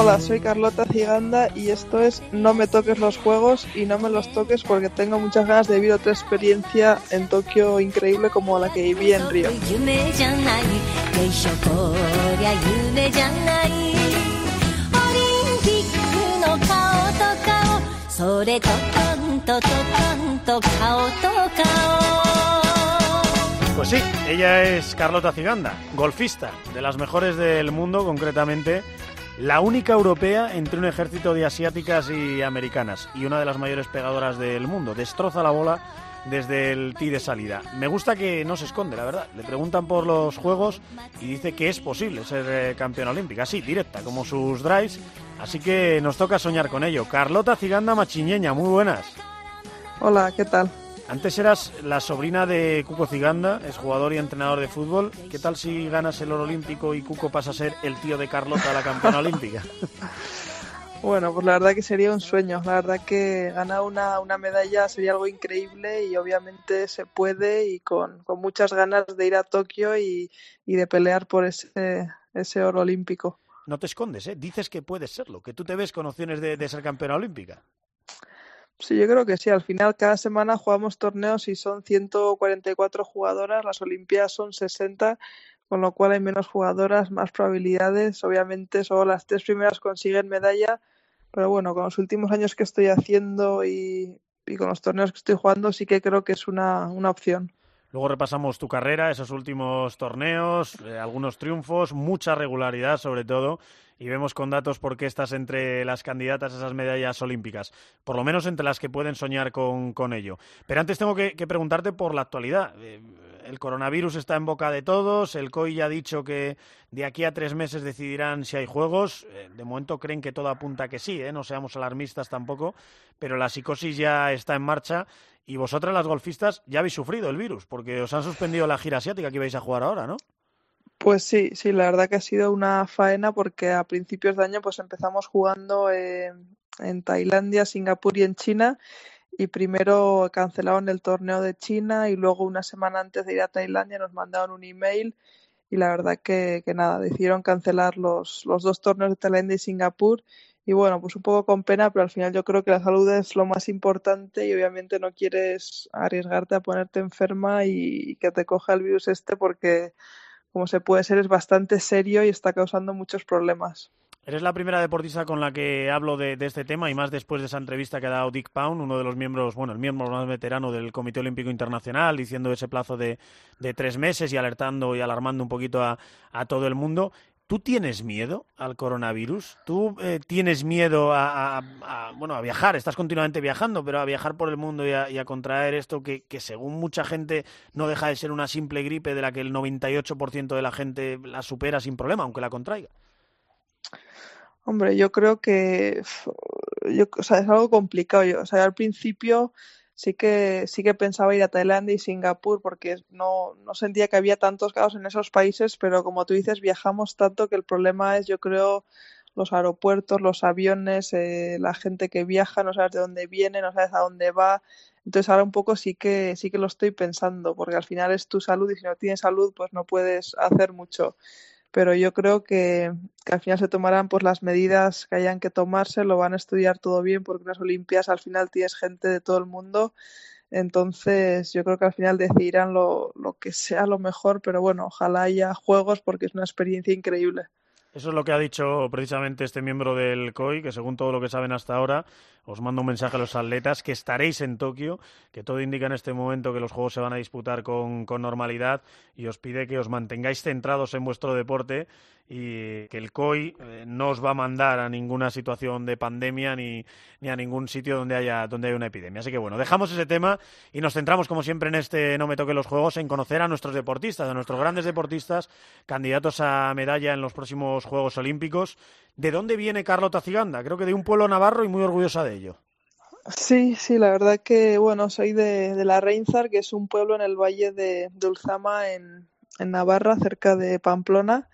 Hola, soy Carlota Ciganda y esto es No me toques los juegos y no me los toques porque tengo muchas ganas de vivir otra experiencia en Tokio increíble como la que viví en Río. Pues sí, ella es Carlota Ciganda, golfista, de las mejores del mundo, concretamente la única europea entre un ejército de asiáticas y americanas y una de las mayores pegadoras del mundo. Destroza la bola desde el tee de salida. Me gusta que no se esconde, la verdad. Le preguntan por los juegos y dice que es posible ser eh, campeona olímpica, así, directa, como sus drives. Así que nos toca soñar con ello. Carlota Ciganda Machiñeña, muy buenas. Hola, ¿qué tal? Antes eras la sobrina de Cuco Ciganda, es jugador y entrenador de fútbol. ¿Qué tal si ganas el oro olímpico y Cuco pasa a ser el tío de Carlota, la campeona olímpica? Bueno, pues la verdad que sería un sueño. La verdad que ganar una, una medalla sería algo increíble y obviamente se puede y con, con muchas ganas de ir a Tokio y, y, de pelear por ese, ese oro olímpico. No te escondes, ¿eh? Dices que puedes serlo, que tú te ves con opciones de, de ser campeona olímpica. Sí, yo creo que sí. Al final, cada semana jugamos torneos y son 144 jugadoras. Las Olimpiadas son 60, con lo cual hay menos jugadoras, más probabilidades. Obviamente, solo las tres primeras consiguen medalla. Pero bueno, con los últimos años que estoy haciendo y, con los torneos que estoy jugando, sí que creo que es una, una opción. Luego repasamos tu carrera, esos últimos torneos, eh, algunos triunfos, mucha regularidad sobre todo, y vemos con datos por qué estás entre las candidatas a esas medallas olímpicas, por lo menos entre las que pueden soñar con, con ello. Pero antes tengo que, preguntarte por la actualidad. Eh, el coronavirus está en boca de todos, el COI ya ha dicho que de aquí a tres meses decidirán si hay juegos, eh, de momento creen que todo apunta que sí, no seamos alarmistas tampoco, pero la psicosis ya está en marcha y vosotras las golfistas ya habéis sufrido el virus, porque os han suspendido la gira asiática que vais a jugar ahora, ¿no? Pues sí, sí, la verdad que ha sido una faena porque a principios de año pues empezamos jugando en Tailandia, Singapur y en China y primero cancelaron el torneo de China y luego una semana antes de ir a Tailandia nos mandaron un email y la verdad que, que nada, decidieron cancelar los, los dos torneos de Tailandia y Singapur y bueno, pues un poco con pena, pero al final yo creo que la salud es lo más importante y obviamente no quieres arriesgarte a ponerte enferma y, que te coja el virus este porque como se puede ser es bastante serio y está causando muchos problemas. Eres la primera deportista con la que hablo de, de, este tema y más después de esa entrevista que ha dado Dick Pound, uno de los miembros, bueno, el miembro más veterano del Comité Olímpico Internacional, diciendo ese plazo de, de tres meses y alertando y alarmando un poquito a, a todo el mundo. ¿Tú tienes miedo al coronavirus? ¿Tú eh, tienes miedo a, bueno, a viajar? Estás continuamente viajando, pero a viajar por el mundo y a, y a contraer esto que, que, según mucha gente, no deja de ser una simple gripe de la que el 98% de la gente la supera sin problema, aunque la contraiga. Hombre, yo creo que yo, o sea, es algo complicado. Yo, o sea, al principio sí que sí que pensaba ir a Tailandia y Singapur porque no, no sentía que había tantos casos en esos países, pero como tú dices, viajamos tanto que el problema es, yo creo, los aeropuertos, los aviones, eh, la gente que viaja, no sabes de dónde viene, no sabes a dónde va. Entonces ahora un poco sí que sí que lo estoy pensando, porque al final es tu salud y si no tienes salud, pues no puedes hacer mucho pero yo creo que, al final se tomarán pues las medidas que hayan que tomarse, lo van a estudiar todo bien porque las Olimpiadas al final tienes gente de todo el mundo, entonces yo creo que al final decidirán lo, lo que sea lo mejor, pero bueno, ojalá haya juegos porque es una experiencia increíble. Eso es lo que ha dicho precisamente este miembro del COI, que según todo lo que saben hasta ahora, os mando un mensaje a los atletas que estaréis en Tokio, que todo indica en este momento que los Juegos se van a disputar con, con normalidad y os pide que os mantengáis centrados en vuestro deporte y que el COI eh, no os va a mandar a ninguna situación de pandemia ni, ni a ningún sitio donde haya, donde haya una epidemia. Así que bueno, dejamos ese tema y nos centramos, como siempre, en este No me toque los juegos, en conocer a nuestros deportistas, a nuestros grandes deportistas, candidatos a medalla en los próximos Juegos Olímpicos. ¿De dónde viene Carlota Ciganda? Creo que de un pueblo navarro y muy orgullosa de ello. Sí, sí, la verdad que, bueno, soy de, de La Reinzar, que es un pueblo en el valle de, de Ulzama, en, en Navarra, cerca de Pamplona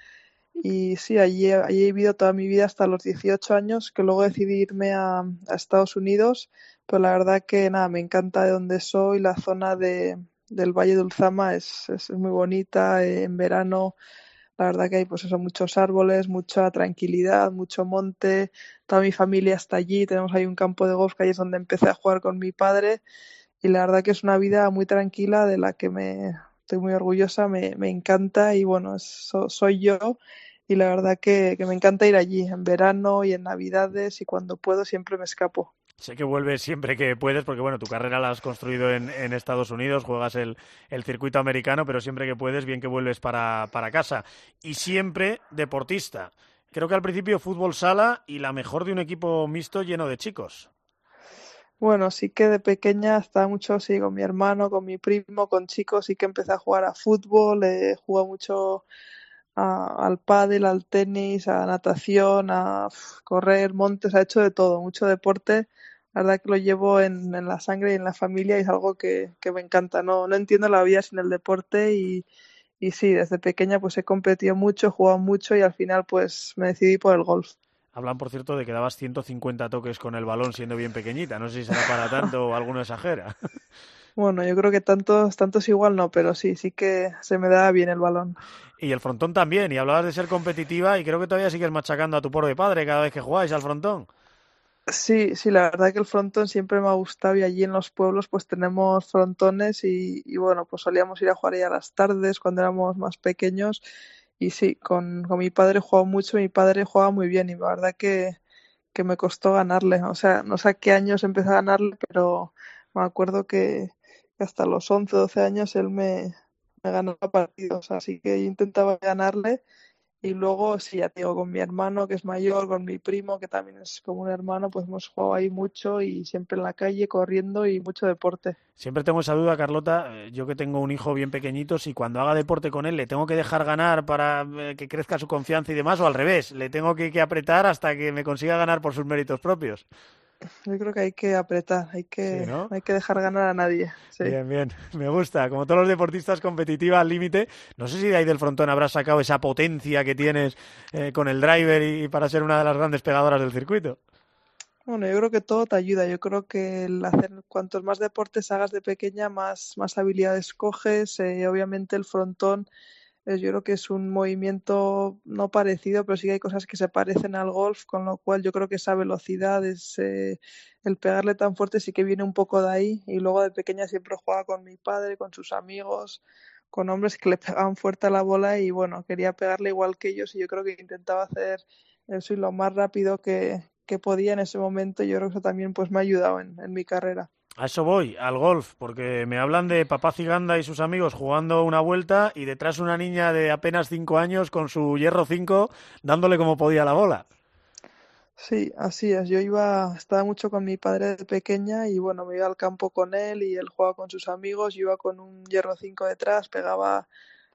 y sí, allí, allí he vivido toda mi vida hasta los 18 años, que luego decidí irme a, a Estados Unidos, pero la verdad que nada, me encanta de donde soy, la zona de, del Valle de Ulzama es, es muy bonita, eh, en verano la verdad que hay pues eso, muchos árboles, mucha tranquilidad, mucho monte, toda mi familia está allí, tenemos ahí un campo de golf que ahí es donde empecé a jugar con mi padre y la verdad que es una vida muy tranquila de la que me estoy muy orgullosa, me, me encanta y bueno, soy yo y la verdad que, que me encanta ir allí en verano y en navidades y cuando puedo siempre me escapo. Sé que vuelves siempre que puedes, porque bueno, tu carrera la has construido en, Estados Unidos, juegas el, el, circuito americano, pero siempre que puedes, bien que vuelves para, para casa. Y siempre deportista. Creo que al principio fútbol sala y la mejor de un equipo mixto lleno de chicos. Bueno, sí que de pequeña estaba mucho sí, con mi hermano, con mi primo, con chicos, sí que empecé a jugar a fútbol, jugado mucho al pádel, al tenis, a natación, a correr montes, ha hecho de todo, mucho deporte la verdad que lo llevo en, en, la sangre y en la familia y es algo que, que, me encanta. No, no entiendo la vida sin el deporte y, y sí, desde pequeña pues he competido mucho, he jugado mucho y al final pues me decidí por el golf. Hablan, por cierto, de que dabas 150 toques con el balón siendo bien pequeñita. No sé si será para tanto o alguno exagera. Bueno, yo creo que tantos, tantos igual no, pero sí, sí que se me da bien el balón. Y el frontón también. Y hablabas de ser competitiva y creo que todavía sigues machacando a tu pobre padre cada vez que jugáis al frontón. Sí, sí, la verdad que el frontón siempre me ha gustado y allí en los pueblos pues tenemos frontones y, y bueno, pues solíamos ir a jugar ahí a las tardes cuando éramos más pequeños y sí, con, con mi padre he jugado mucho, mi padre jugaba muy bien y la verdad que, que me costó ganarle, o sea, no sé a qué años empecé a ganarle, pero me acuerdo que hasta los 11, 12 años él me, ganaba partidos, así que yo intentaba ganarle y luego, sí, ya digo, con mi hermano que es mayor, con mi primo que también es como un hermano, pues hemos jugado ahí mucho y siempre en la calle corriendo y mucho deporte. Siempre tengo esa duda, Carlota, eh, yo que tengo un hijo bien pequeñito, si cuando haga deporte con él le tengo que dejar ganar para eh, que crezca su confianza y demás, o al revés, le tengo que apretar hasta que me consiga ganar por sus méritos propios. Yo creo que hay que apretar, hay que, sí, ¿no? hay que dejar ganar a nadie. Sí. Bien, bien, me gusta. Como todos los deportistas, competitiva al límite. No sé si de ahí del frontón habrás sacado esa potencia que tienes eh, con el driver y, y, para ser una de las grandes pegadoras del circuito. Bueno, yo creo que todo te ayuda. Yo creo que el hacer cuantos más deportes hagas de pequeña, más, más habilidades coges. Eh, obviamente el frontón yo creo que es un movimiento no parecido, pero sí que hay cosas que se parecen al golf, con lo cual yo creo que esa velocidad, ese, el pegarle tan fuerte sí que viene un poco de ahí. Y luego de pequeña siempre jugaba con mi padre, con sus amigos, con hombres que le pegaban fuerte a la bola y bueno, quería pegarle igual que ellos y yo creo que intentaba hacer eso y lo más rápido que, que podía en ese momento. Yo creo que eso también pues me ha ayudado en, en mi carrera. A eso voy, al golf, porque me hablan de papá Ciganda y sus amigos jugando una vuelta y detrás una niña de apenas cinco años con su hierro 5 dándole como podía la bola. Sí, así es. Yo iba, estaba mucho con mi padre de pequeña y bueno, me iba al campo con él y él jugaba con sus amigos, yo iba con un hierro 5 detrás, pegaba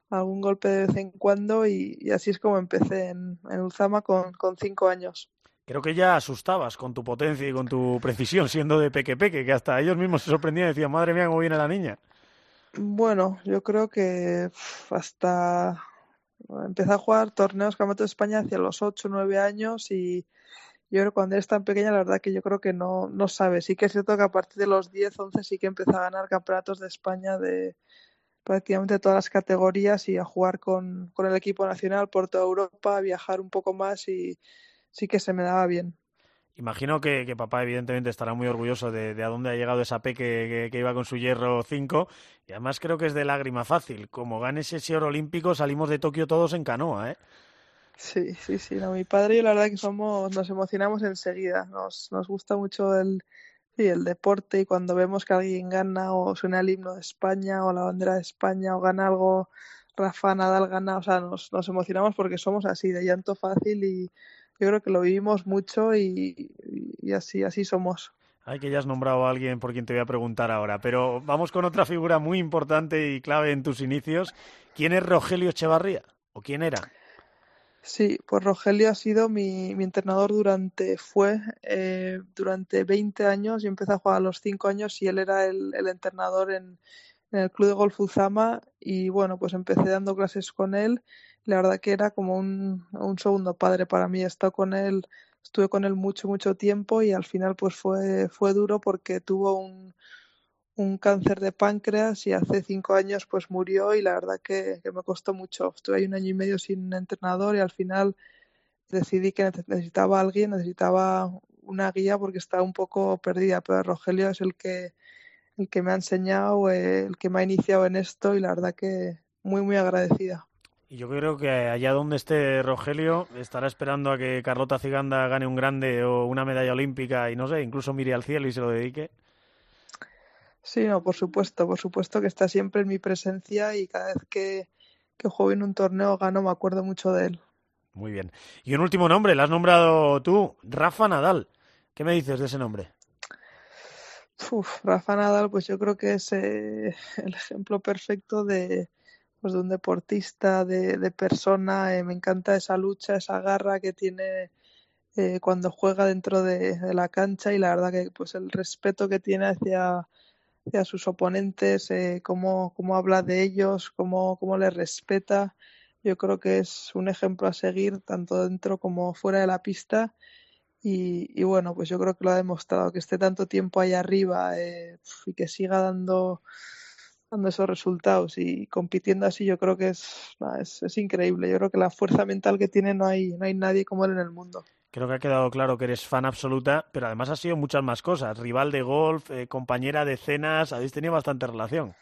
algún golpe de vez en cuando y, así es como empecé en, en con, con cinco años creo que ya asustabas con tu potencia y con tu precisión siendo de peque peque, que hasta ellos mismos se sorprendían y decían, madre mía, cómo viene la niña. Bueno, yo creo que hasta empecé a jugar torneos Campeonato de España hacia los 8 o 9 años y yo creo que cuando eres tan pequeña la verdad que yo creo que no, no sabes. Sí que es cierto que a partir de los 10, 11 sí que empecé a ganar campeonatos de España de prácticamente todas las categorías y a jugar con, con el equipo nacional por toda Europa, a viajar un poco más y sí que se me daba bien. Imagino que, que, papá evidentemente estará muy orgulloso de, de a dónde ha llegado esa peque que, que, iba con su hierro 5 y además creo que es de lágrima fácil. Como ganes ese oro olímpico salimos de Tokio todos en canoa, ¿eh? Sí, sí, sí. No, mi padre y yo la verdad que somos, nos emocionamos enseguida. Nos, nos gusta mucho el, sí, el deporte y cuando vemos que alguien gana o suena el himno de España o la bandera de España o gana algo, Rafa Nadal gana, o sea, nos, nos emocionamos porque somos así, de llanto fácil y yo creo que lo vivimos mucho y, y así, así somos. Ay, que ya has nombrado a alguien por quien te voy a preguntar ahora, pero vamos con otra figura muy importante y clave en tus inicios. ¿Quién es Rogelio Echevarría? ¿O quién era? Sí, pues Rogelio ha sido mi, mi entrenador durante, fue eh, durante 20 años. Yo empecé a jugar a los 5 años y él era el, el entrenador en, en, el club de golf Uzama y bueno, pues empecé dando clases con él la verdad que era como un, un segundo padre para mí. Estado con él, estuve con él mucho, mucho tiempo y al final pues fue, fue duro porque tuvo un, un cáncer de páncreas y hace cinco años pues murió y la verdad que, me costó mucho. Estuve ahí un año y medio sin entrenador y al final decidí que necesitaba alguien, necesitaba una guía porque estaba un poco perdida, pero Rogelio es el que, el que me ha enseñado, el que me ha iniciado en esto y la verdad que muy, muy agradecida. Y yo creo que allá donde esté Rogelio estará esperando a que Carlota Ciganda gane un grande o una medalla olímpica y no sé, incluso mire al cielo y se lo dedique. Sí, no, por supuesto, por supuesto que está siempre en mi presencia y cada vez que, que juego en un torneo gano me acuerdo mucho de él. Muy bien. Y un último nombre, lo has nombrado tú, Rafa Nadal. ¿Qué me dices de ese nombre? Uf, Rafa Nadal, pues yo creo que es eh, el ejemplo perfecto de, pues de un deportista, de, de persona. Eh, me encanta esa lucha, esa garra que tiene eh, cuando juega dentro de, la cancha y la verdad que pues el respeto que tiene hacia, hacia sus oponentes, eh, cómo, cómo, habla de ellos, cómo, cómo les respeta. Yo creo que es un ejemplo a seguir tanto dentro como fuera de la pista. Y, y bueno, pues yo creo que lo ha demostrado, que esté tanto tiempo ahí arriba eh, y que siga dando dando esos resultados y compitiendo así yo creo que es, es, es, increíble. Yo creo que la fuerza mental que tiene no hay, no hay nadie como él en el mundo. Creo que ha quedado claro que eres fan absoluta, pero además has sido muchas más cosas. Rival de golf, eh, compañera de cenas, habéis tenido bastante relación.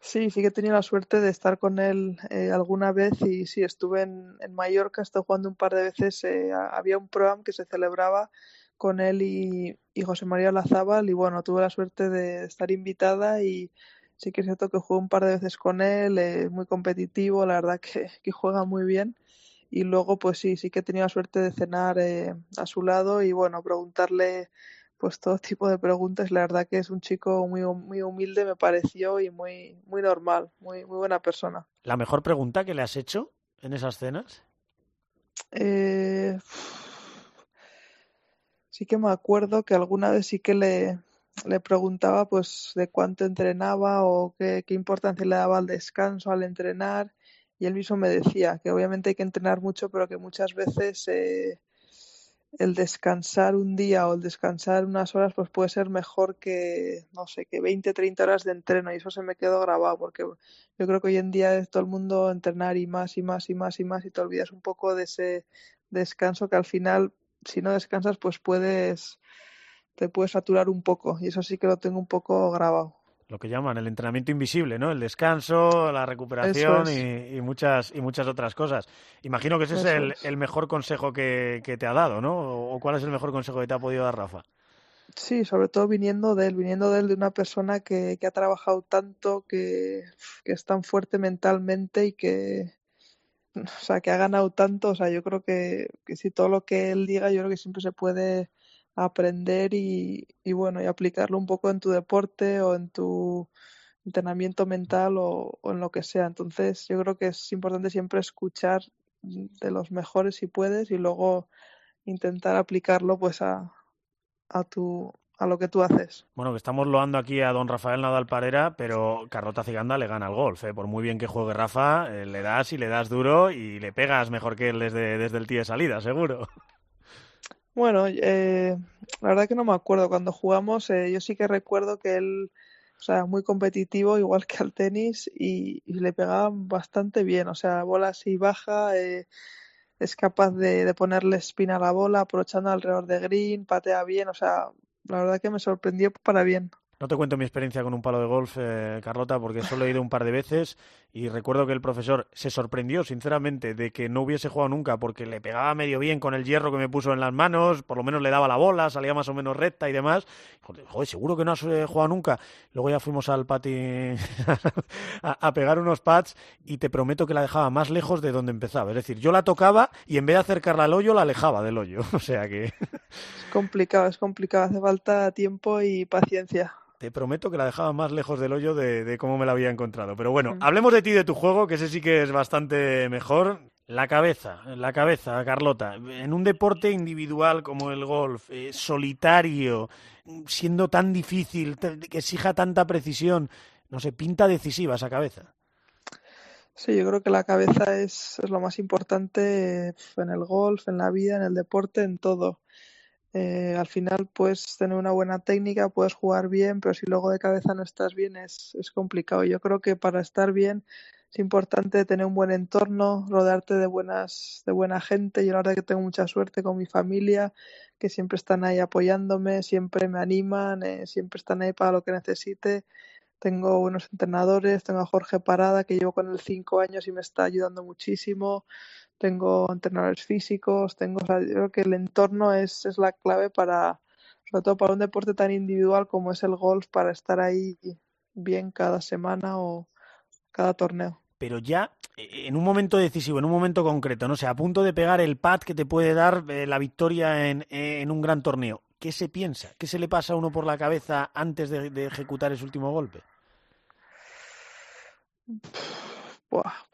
Sí, sí que he tenido la suerte de estar con él eh, alguna vez y sí, estuve en, en Mallorca, estuve jugando un par de veces, eh, había un programa que se celebraba con él y, y José María Lazábal y bueno, tuve la suerte de estar invitada y sí que es cierto que jugué un par de veces con él, es muy competitivo, la verdad que, que, juega muy bien. Y luego, pues sí, sí que he tenido la suerte de cenar eh, a su lado y bueno, preguntarle pues todo tipo de preguntas. La verdad que es un chico muy, muy humilde, me pareció, y muy, muy normal, muy, muy buena persona. ¿La mejor pregunta que le has hecho en esas cenas? Eh, sí que me acuerdo que alguna vez sí que le, le preguntaba pues de cuánto entrenaba o qué, qué, importancia le daba al descanso, al entrenar, y él mismo me decía que obviamente hay que entrenar mucho, pero que muchas veces eh, el descansar un día o el descansar unas horas pues puede ser mejor que, no sé, que 20, 30 horas de entreno, y eso se me quedó grabado, porque yo creo que hoy en día es todo el mundo entrenar y más y más y más y más, y te olvidas un poco de ese descanso que al final, si no descansas, pues puedes te puedes saturar un poco y eso sí que lo tengo un poco grabado. Lo que llaman el entrenamiento invisible, ¿no? El descanso, la recuperación es. y, y, muchas y muchas otras cosas. Imagino que ese eso es, el, es el, mejor consejo que, que, te ha dado, ¿no? ¿O cuál es el mejor consejo que te ha podido dar Rafa? Sí, sobre todo viniendo de él, viniendo de él de una persona que, que ha trabajado tanto, que, que es tan fuerte mentalmente y que, o sea, que ha ganado tanto. O sea, yo creo que, que si todo lo que él diga, yo creo que siempre se puede aprender y, bueno, y aplicarlo un poco en tu deporte o en tu entrenamiento mental o, en lo que sea. Entonces, yo creo que es importante siempre escuchar de los mejores si puedes y luego intentar aplicarlo pues a, a tu a lo que tú haces. Bueno, que estamos loando aquí a don Rafael Nadal Parera, pero Carlota Ciganda le gana al golf. ¿eh? Por muy bien que juegue Rafa, eh, le das y le das duro y le pegas mejor que él desde, desde el tee de salida, seguro. Bueno, eh, la verdad que no me acuerdo. Cuando jugamos, eh, yo sí que recuerdo que él, o sea, muy competitivo, igual que al tenis, y, y le pegaba bastante bien. O sea, bola así baja, eh, es capaz de, de, ponerle espina a la bola, aprovechando alrededor de green, patea bien. O sea, la verdad que me sorprendió para bien. No te cuento mi experiencia con un palo de golf, eh, Carlota, porque solo he ido un par de veces y recuerdo que el profesor se sorprendió, sinceramente, de que no hubiese jugado nunca porque le pegaba medio bien con el hierro que me puso en las manos, por lo menos le daba la bola, salía más o menos recta y demás. Joder, seguro que no has eh, jugado nunca. Luego ya fuimos al pati a, a, pegar unos pads y te prometo que la dejaba más lejos de donde empezaba. Es decir, yo la tocaba y en vez de acercarla al hoyo, la alejaba del hoyo. O sea que... Es complicado, es complicado. Hace falta tiempo y paciencia te prometo que la dejaba más lejos del hoyo de, de cómo me la había encontrado. Pero bueno, mm. hablemos de ti, de tu juego, que ese sí que es bastante mejor. La cabeza, la cabeza, Carlota. En un deporte individual como el golf, eh, solitario, siendo tan difícil, que exija tanta precisión, no sé, pinta decisiva esa cabeza. Sí, yo creo que la cabeza es, es lo más importante en el golf, en la vida, en el deporte, en todo Eh, al final puedes tener una buena técnica, puedes jugar bien, pero si luego de cabeza no estás bien es, es complicado. Yo creo que para estar bien es importante tener un buen entorno, rodearte de buenas, de buena gente. Yo la verdad que tengo mucha suerte con mi familia, que siempre están ahí apoyándome, siempre me animan, eh, siempre están ahí para lo que necesite. Tengo buenos entrenadores, tengo a Jorge Parada, que llevo con él cinco años y me está ayudando muchísimo tengo entrenadores físicos, tengo, o sea, yo creo que el entorno es, es la clave para, sobre todo para un deporte tan individual como es el golf, para estar ahí bien cada semana o cada torneo. Pero ya eh, en un momento decisivo, en un momento concreto, no sé, a punto de pegar el pad que te puede dar eh, la victoria en, en, un gran torneo, ¿qué se piensa? ¿Qué se le pasa a uno por la cabeza antes de, ejecutar ese último golpe?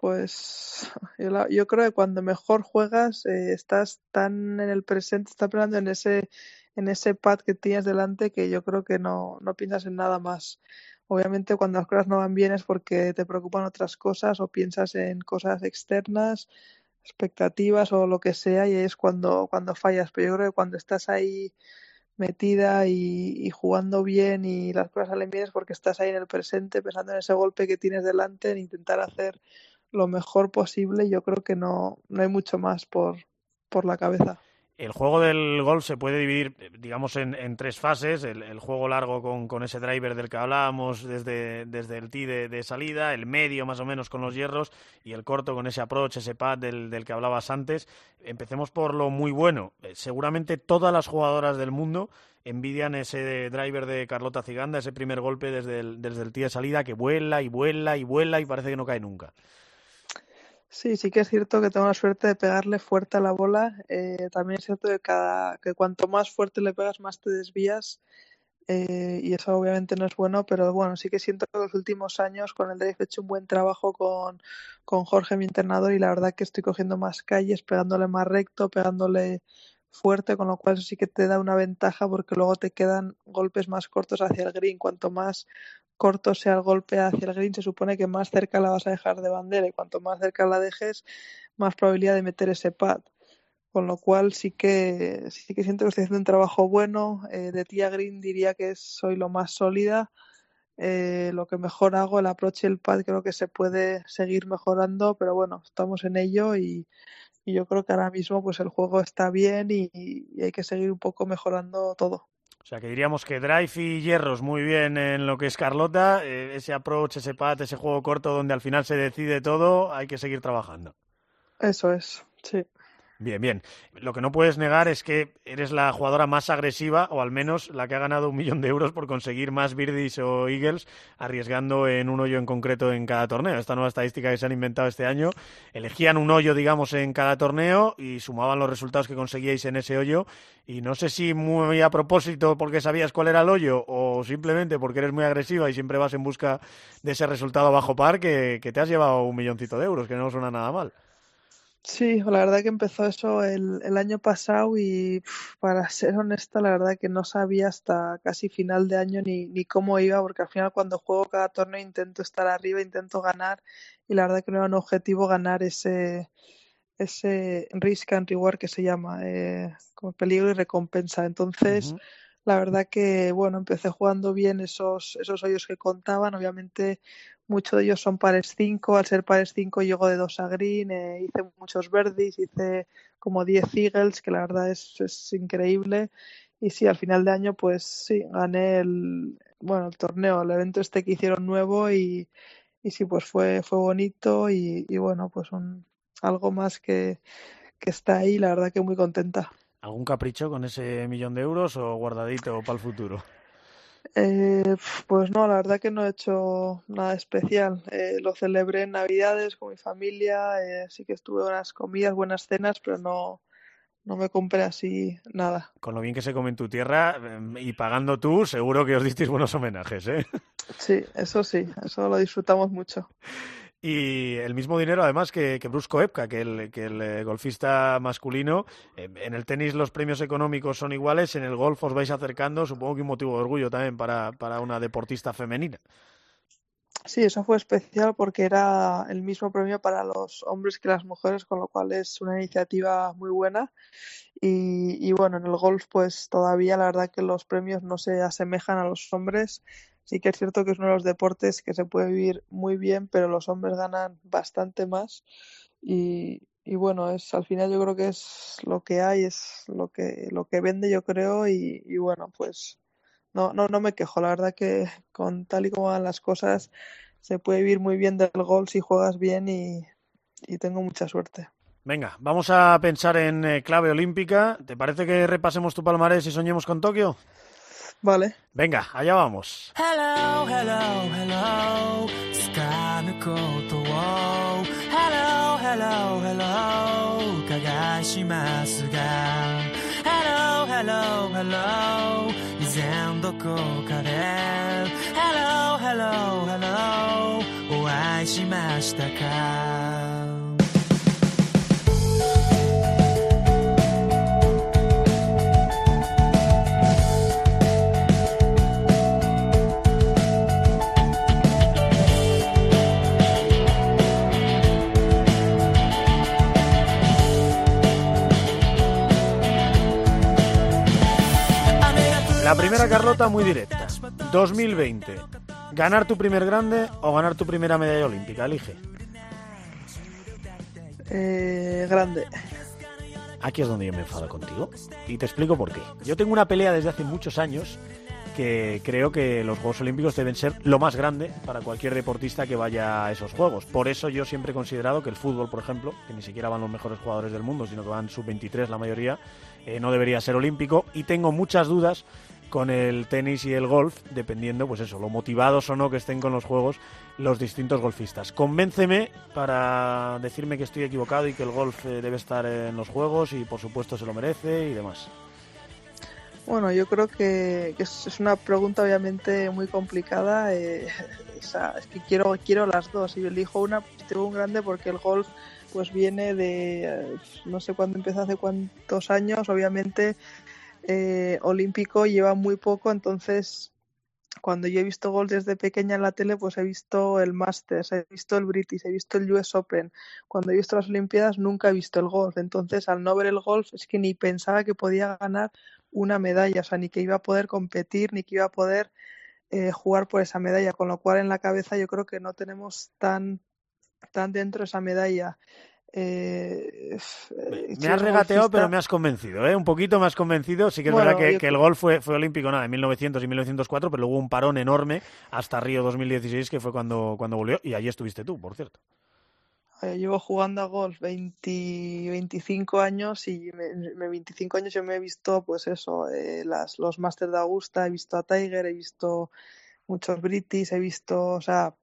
pues yo, yo, creo que cuando mejor juegas eh, estás tan en el presente, estás pensando en ese, en ese pad que tienes delante que yo creo que no, no piensas en nada más. Obviamente cuando las cosas no van bien es porque te preocupan otras cosas o piensas en cosas externas, expectativas o lo que sea y es cuando, cuando fallas. Pero yo creo que cuando estás ahí metida y, jugando bien y las cosas salen bien es porque estás ahí en el presente pensando en ese golpe que tienes delante, en intentar hacer lo mejor posible. Yo creo que no, no hay mucho más por, por la cabeza. El juego del golf se puede dividir, digamos, en, tres fases. El, juego largo con, ese driver del que hablábamos desde, desde el tee de, salida, el medio más o menos con los hierros y el corto con ese approach, ese pad del, del que hablabas antes. Empecemos por lo muy bueno. Eh, seguramente todas las jugadoras del mundo envidian ese driver de Carlota Ciganda, ese primer golpe desde el, desde el tee de salida que vuela y vuela y vuela y parece que no cae nunca. Sí, sí que es cierto que tengo la suerte de pegarle fuerte a la bola. Eh, también es cierto que, cada, que cuanto más fuerte le pegas, más te desvías. Eh, y eso obviamente no es bueno, pero bueno, sí que siento que los últimos años con el drive he hecho un buen trabajo con, con Jorge, mi entrenador, y la verdad que estoy cogiendo más calles, pegándole más recto, pegándole fuerte, con lo cual eso sí que te da una ventaja porque luego te quedan golpes más cortos hacia el green. Cuanto más corto sea el golpe hacia el green, se supone que más cerca la vas a dejar de bandera y cuanto más cerca la dejes, más probabilidad de meter ese pad. Con lo cual sí que sí que siento que estoy haciendo un trabajo bueno. Eh, de tía green diría que soy lo más sólida. Eh, lo que mejor hago, el approach y el pad creo que se puede seguir mejorando, pero bueno, estamos en ello y, y yo creo que ahora mismo pues el juego está bien y, y hay que seguir un poco mejorando todo. O sea, que diríamos que Drive y Hierros muy bien en lo que es Carlota, eh, ese approach, ese pat, ese juego corto donde al final se decide todo, hay que seguir trabajando. Eso es, sí. Bien, bien. Lo que no puedes negar es que eres la jugadora más agresiva, o al menos la que ha ganado un millón de euros por conseguir más birdies o eagles, arriesgando en un hoyo en concreto en cada torneo. Esta nueva estadística que se han inventado este año, elegían un hoyo, digamos, en cada torneo y sumaban los resultados que conseguíais en ese hoyo. Y no sé si muy a propósito porque sabías cuál era el hoyo o simplemente porque eres muy agresiva y siempre vas en busca de ese resultado bajo par que, que te has llevado un milloncito de euros, que no suena nada mal. Sí, la verdad que empezó eso el, el año pasado y pff, para ser honesta, la verdad que no sabía hasta casi final de año ni, ni cómo iba, porque al final cuando juego cada torneo intento estar arriba, intento ganar y la verdad que no era un objetivo ganar ese, ese risk and reward que se llama, eh, como peligro y recompensa. Entonces, uh -huh. la verdad que, bueno, empecé jugando bien esos, esos hoyos que contaban, obviamente muchos de ellos son pares 5, al ser pares 5 llego de 2 a green, eh, hice muchos verdes, hice como 10 eagles, que la verdad es, es, increíble. Y sí, al final de año, pues sí, gané el, bueno, el torneo, el evento este que hicieron nuevo y, y sí, pues fue, fue bonito y, y bueno, pues un, algo más que, que está ahí, la verdad que muy contenta. ¿Algún capricho con ese millón de euros o guardadito para el futuro? Eh, pues no, la verdad que no he hecho nada especial. Eh, lo celebré en Navidades con mi familia, eh, sí que estuve unas comidas, buenas cenas, pero no, no me compré así nada. Con lo bien que se come en tu tierra em, y pagando tú, seguro que os disteis buenos homenajes, ¿eh? Sí, eso sí, eso lo disfrutamos mucho. Y el mismo dinero, además, que, que Bruce Koepka, que el, que el eh, golfista masculino. Eh, en el tenis los premios económicos son iguales, en el golf os vais acercando, supongo que un motivo de orgullo también para, para una deportista femenina. Sí, eso fue especial porque era el mismo premio para los hombres que las mujeres, con lo cual es una iniciativa muy buena. Y, y, bueno, en el golf pues todavía la verdad que los premios no se asemejan a los hombres. Sí que es cierto que es uno de los deportes que se puede vivir muy bien, pero los hombres ganan bastante más. Y, y bueno, es al final yo creo que es lo que hay, es lo que, lo que vende yo creo y, y bueno, pues no, no, no me quejo, la verdad que con tal y como van las cosas se puede vivir muy bien del gol si juegas bien y, y tengo mucha suerte. Venga, vamos a pensar en eh, clave olímpica. ¿Te parece que repasemos tu palmarés y soñemos con Tokio? Vale. Venga, allá vamos. Hello, hello, hello. 掴むことを Hello, hello, hello. 探しますが Hello, hello, hello. 依然どこかで Hello, hello, hello. お会いしましたか primera Carlota muy directa. 2020. ¿Ganar tu primer grande o ganar tu primera medalla olímpica? Elige. Eh, grande. Aquí es donde yo me enfado contigo. Y te explico por qué. Yo tengo una pelea desde hace muchos años que creo que los Juegos Olímpicos deben ser lo más grande para cualquier deportista que vaya a esos Juegos. Por eso yo siempre he considerado que el fútbol, por ejemplo, que ni siquiera van los mejores jugadores del mundo, sino que van sub-23 la mayoría, eh, no debería ser olímpico. Y tengo muchas dudas con el tenis y el golf, dependiendo, pues eso, lo motivados o no que estén con los juegos los distintos golfistas. Convénceme para decirme que estoy equivocado y que el golf eh, debe estar en los juegos y por supuesto se lo merece y demás. Bueno, yo creo que, es, una pregunta obviamente muy complicada. Eh, o sea, es que quiero, quiero las dos. Y yo elijo una, pues tengo un grande porque el golf pues viene de, eh, no sé cuándo empezó, hace cuántos años, obviamente eh, olímpico lleva muy poco, entonces cuando yo he visto golf desde pequeña en la tele, pues he visto el Masters, he visto el British, he visto el US Open. Cuando he visto las Olimpiadas nunca he visto el golf. Entonces, al no ver el golf, es que ni pensaba que podía ganar una medalla, o sea, ni que iba a poder competir, ni que iba a poder eh, jugar por esa medalla. Con lo cual, en la cabeza yo creo que no tenemos tan, tan dentro esa medalla. Eh, me has regateado, pero me has convencido, ¿eh? Un poquito más convencido. Sí que es bueno, verdad que, que, el golf fue, fue olímpico nada, en 1900 y 1904, pero luego un parón enorme hasta Río 2016, que fue cuando, cuando volvió. Y allí estuviste tú, por cierto. Eh, llevo jugando a golf 20, 25 años y en 25 años yo me he visto, pues eso, eh, las, los Masters de Augusta, he visto a Tiger, he visto muchos British, he visto, o sea,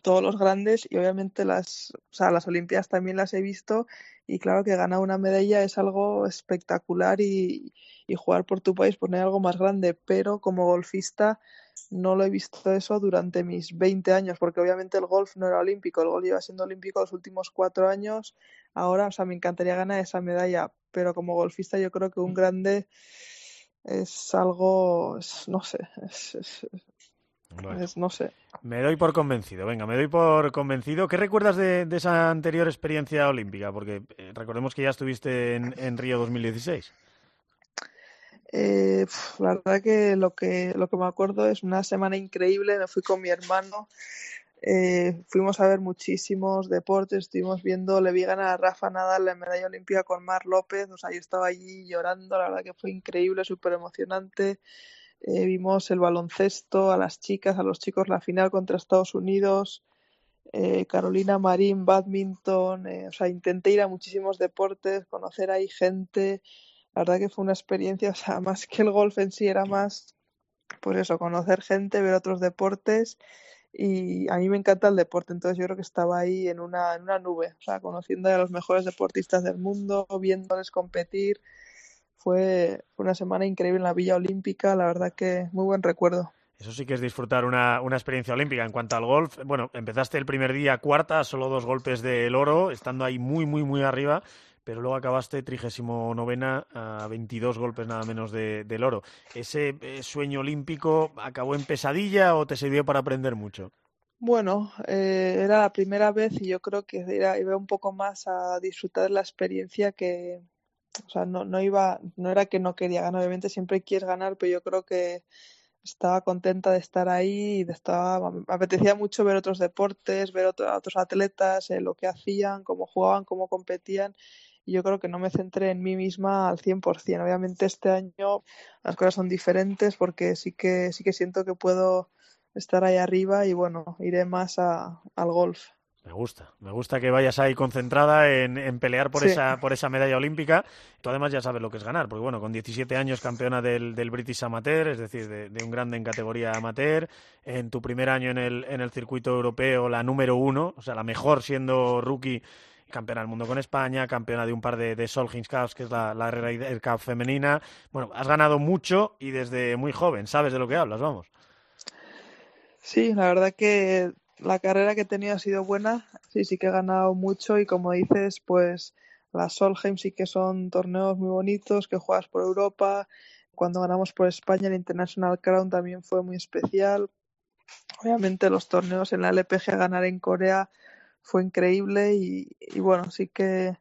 todos los grandes y obviamente las, o sea, las Olimpiadas también las he visto y claro que ganar una medalla es algo espectacular y, y, jugar por tu país poner algo más grande, pero como golfista no lo he visto eso durante mis 20 años porque obviamente el golf no era olímpico, el golf lleva siendo olímpico los últimos cuatro años, ahora, o sea, me encantaría ganar esa medalla, pero como golfista yo creo que un grande es algo, no sé, es, es, bueno, no sé. Me doy por convencido, venga, me doy por convencido. ¿Qué recuerdas de, de esa anterior experiencia olímpica? Porque eh, recordemos que ya estuviste en, en Río 2016. Eh, la verdad que lo que lo que me acuerdo es una semana increíble. Me fui con mi hermano, eh, fuimos a ver muchísimos deportes, estuvimos viendo, le vi ganar a Rafa Nadal la medalla olímpica con Mar López, o sea, yo estaba allí llorando, la verdad que fue increíble, súper emocionante. Eh, vimos el baloncesto, a las chicas, a los chicos la final contra Estados Unidos, eh, Carolina Marín, badminton, eh, o sea, intenté ir a muchísimos deportes, conocer ahí gente, la verdad que fue una experiencia, o sea, más que el golf en sí era más, pues eso, conocer gente, ver otros deportes. Y a mí me encanta el deporte, entonces yo creo que estaba ahí en una, en una nube, o sea, conociendo a los mejores deportistas del mundo, viéndoles competir, fue, una semana increíble en la Villa Olímpica, la verdad que muy buen recuerdo. Eso sí que es disfrutar una, una, experiencia olímpica. En cuanto al golf, bueno, empezaste el primer día cuarta, solo dos golpes del oro, estando ahí muy, muy, muy arriba, pero luego acabaste trigésimo novena a 22 golpes nada menos de, del oro. ¿Ese eh, sueño olímpico acabó en pesadilla o te sirvió para aprender mucho? Bueno, eh, era la primera vez y yo creo que era, iba un poco más a disfrutar de la experiencia que, o sea, no, no iba, no era que no quería ganar, obviamente siempre quieres ganar, pero yo creo que estaba contenta de estar ahí y de estar, me apetecía mucho ver otros deportes, ver a otros atletas, eh, lo que hacían, cómo jugaban, cómo competían. Y yo creo que no me centré en mí misma al 100%. Obviamente este año las cosas son diferentes porque sí que, sí que siento que puedo estar ahí arriba y bueno, iré más al golf. Me gusta, me gusta que vayas ahí concentrada en, en pelear por, Sí. esa, por esa medalla olímpica. Tú además ya sabes lo que es ganar, porque bueno, con 17 años campeona del, del British Amateur, es decir, de, de un grande en categoría amateur, en tu primer año en el, en el circuito europeo, la número uno, o sea, la mejor siendo rookie, campeona del mundo con España, campeona de un par de, de Solheim Cups, que es la, la Ryder Cup femenina. Bueno, has ganado mucho y desde muy joven, sabes de lo que hablas, vamos. Sí, la verdad que la carrera que he tenido ha sido buena. Sí, sí que he ganado mucho y como dices, pues las Solheim sí que son torneos muy bonitos que juegas por Europa. Cuando ganamos por España, el International Crown también fue muy especial. Obviamente los torneos en la LPG ganar en Corea fue increíble y, y bueno, sí que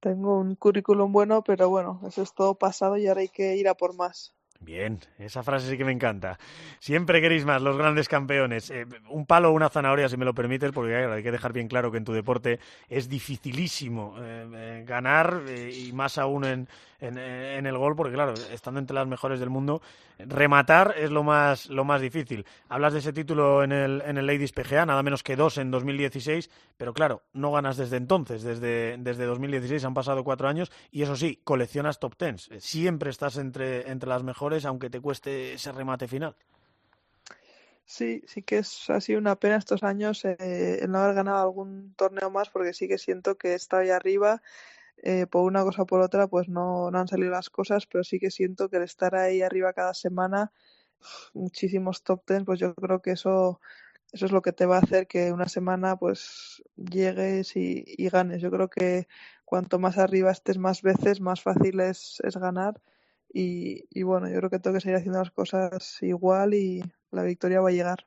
tengo un currículum bueno, pero bueno, eso es todo pasado y ahora hay que ir a por más. Bien, esa frase sí que me encanta. Siempre queréis más, los grandes campeones. Eh, un palo o una zanahoria, si me lo permites, porque hay que dejar bien claro que en tu deporte es dificilísimo eh, eh, ganar y más aún en, en, el gol, porque claro, estando entre las mejores del mundo, rematar es lo más, lo más difícil. Hablas de ese título en el, en el Ladies PGA, nada menos que dos en 2016, pero claro, no ganas desde entonces, desde, desde 2016 han pasado cuatro años y eso sí, coleccionas top tens. Siempre estás entre, entre las mejores, aunque te cueste ese remate final. Sí, sí que es, ha sido una pena estos años eh, el no haber ganado algún torneo más porque sí que siento que he estado ahí arriba. Eh, por una cosa o por otra, pues no, no han salido las cosas, pero sí que siento que el estar ahí arriba cada semana, muchísimos top ten, pues yo creo que eso, eso es lo que te va a hacer que una semana pues llegues y, y ganes. Yo creo que cuanto más arriba estés más veces, más fácil es, es ganar. Y, y bueno, yo creo que tengo que seguir haciendo las cosas igual y la victoria va a llegar.